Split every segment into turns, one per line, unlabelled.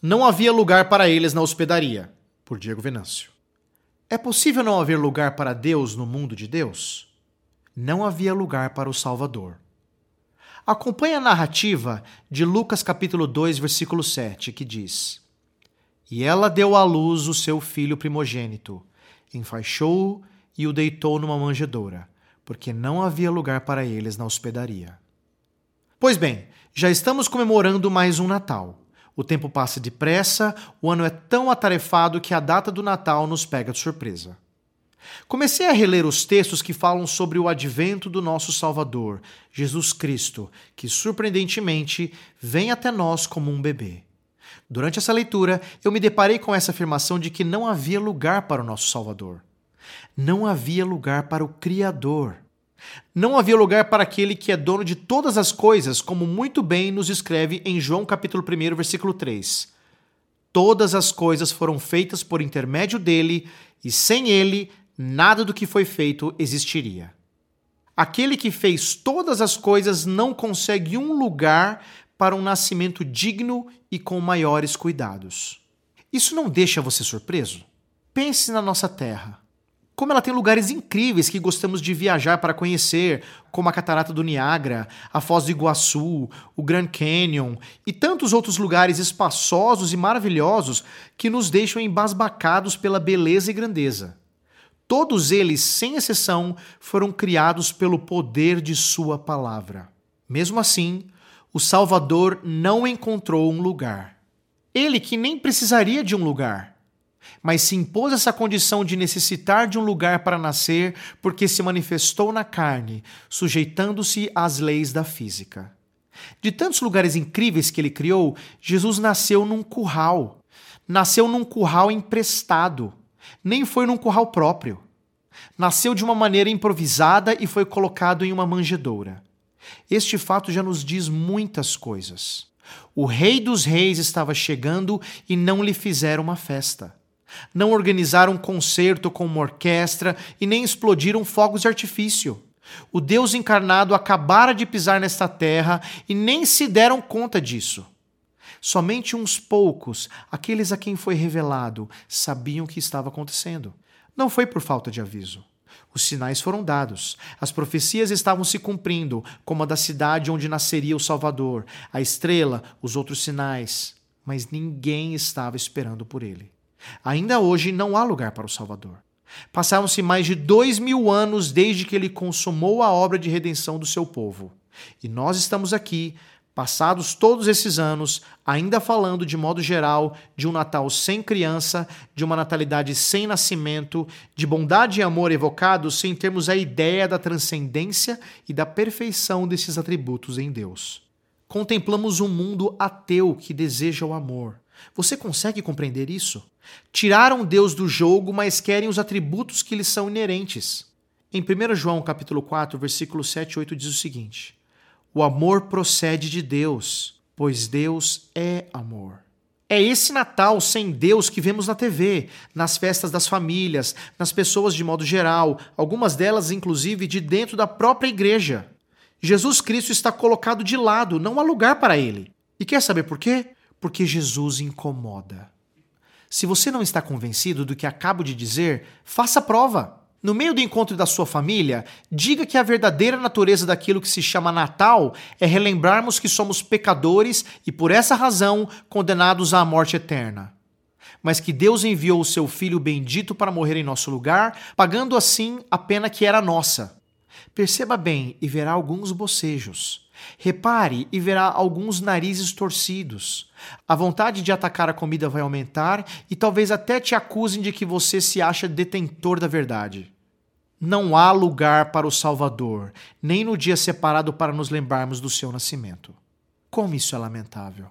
Não havia lugar para eles na hospedaria, por Diego Venâncio. É possível não haver lugar para Deus no mundo de Deus? Não havia lugar para o Salvador. Acompanhe a narrativa de Lucas capítulo 2, versículo 7, que diz: E ela deu à luz o seu filho primogênito, enfaixou-o e o deitou numa manjedoura, porque não havia lugar para eles na hospedaria. Pois bem, já estamos comemorando mais um Natal. O tempo passa depressa, o ano é tão atarefado que a data do Natal nos pega de surpresa. Comecei a reler os textos que falam sobre o advento do nosso Salvador, Jesus Cristo, que surpreendentemente vem até nós como um bebê. Durante essa leitura, eu me deparei com essa afirmação de que não havia lugar para o nosso Salvador. Não havia lugar para o Criador. Não havia lugar para aquele que é dono de todas as coisas, como muito bem nos escreve em João capítulo 1, versículo 3. Todas as coisas foram feitas por intermédio dele, e sem ele nada do que foi feito existiria. Aquele que fez todas as coisas não consegue um lugar para um nascimento digno e com maiores cuidados. Isso não deixa você surpreso? Pense na nossa terra como ela tem lugares incríveis que gostamos de viajar para conhecer, como a Catarata do Niágara, a Foz do Iguaçu, o Grand Canyon e tantos outros lugares espaçosos e maravilhosos que nos deixam embasbacados pela beleza e grandeza. Todos eles, sem exceção, foram criados pelo poder de Sua palavra. Mesmo assim, o Salvador não encontrou um lugar. Ele que nem precisaria de um lugar mas se impôs essa condição de necessitar de um lugar para nascer, porque se manifestou na carne, sujeitando-se às leis da física. De tantos lugares incríveis que ele criou, Jesus nasceu num curral. Nasceu num curral emprestado, nem foi num curral próprio. Nasceu de uma maneira improvisada e foi colocado em uma manjedoura. Este fato já nos diz muitas coisas. O Rei dos Reis estava chegando e não lhe fizeram uma festa. Não organizaram um concerto com uma orquestra e nem explodiram fogos de artifício. O Deus encarnado acabara de pisar nesta terra e nem se deram conta disso. Somente uns poucos, aqueles a quem foi revelado, sabiam o que estava acontecendo. Não foi por falta de aviso. Os sinais foram dados, as profecias estavam se cumprindo, como a da cidade onde nasceria o Salvador, a estrela, os outros sinais, mas ninguém estava esperando por ele. Ainda hoje não há lugar para o Salvador. Passaram-se mais de dois mil anos desde que ele consumou a obra de redenção do seu povo. E nós estamos aqui, passados todos esses anos, ainda falando de modo geral de um Natal sem criança, de uma natalidade sem nascimento, de bondade e amor evocados sem termos a ideia da transcendência e da perfeição desses atributos em Deus. Contemplamos um mundo ateu que deseja o amor você consegue compreender isso? Tiraram Deus do jogo, mas querem os atributos que lhes são inerentes. Em 1 João capítulo 4, versículo 7 e 8 diz o seguinte: O amor procede de Deus, pois Deus é amor. É esse Natal sem Deus que vemos na TV, nas festas das famílias, nas pessoas de modo geral, algumas delas inclusive de dentro da própria igreja. Jesus Cristo está colocado de lado, não há lugar para ele. E quer saber por quê? Porque Jesus incomoda. Se você não está convencido do que acabo de dizer, faça prova. No meio do encontro da sua família, diga que a verdadeira natureza daquilo que se chama Natal é relembrarmos que somos pecadores e, por essa razão, condenados à morte eterna. Mas que Deus enviou o seu Filho bendito para morrer em nosso lugar, pagando assim a pena que era nossa. Perceba bem e verá alguns bocejos. Repare e verá alguns narizes torcidos. A vontade de atacar a comida vai aumentar e talvez até te acusem de que você se acha detentor da verdade. Não há lugar para o Salvador, nem no dia separado para nos lembrarmos do seu nascimento. Como isso é lamentável.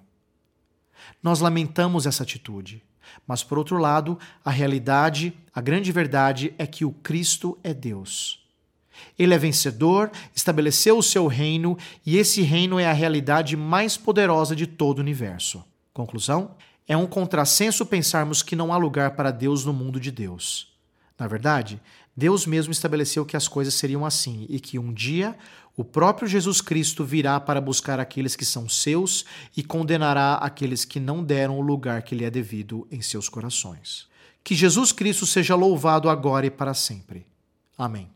Nós lamentamos essa atitude, mas por outro lado, a realidade, a grande verdade é que o Cristo é Deus. Ele é vencedor, estabeleceu o seu reino e esse reino é a realidade mais poderosa de todo o universo. Conclusão? É um contrassenso pensarmos que não há lugar para Deus no mundo de Deus. Na verdade, Deus mesmo estabeleceu que as coisas seriam assim e que um dia o próprio Jesus Cristo virá para buscar aqueles que são seus e condenará aqueles que não deram o lugar que lhe é devido em seus corações. Que Jesus Cristo seja louvado agora e para sempre. Amém.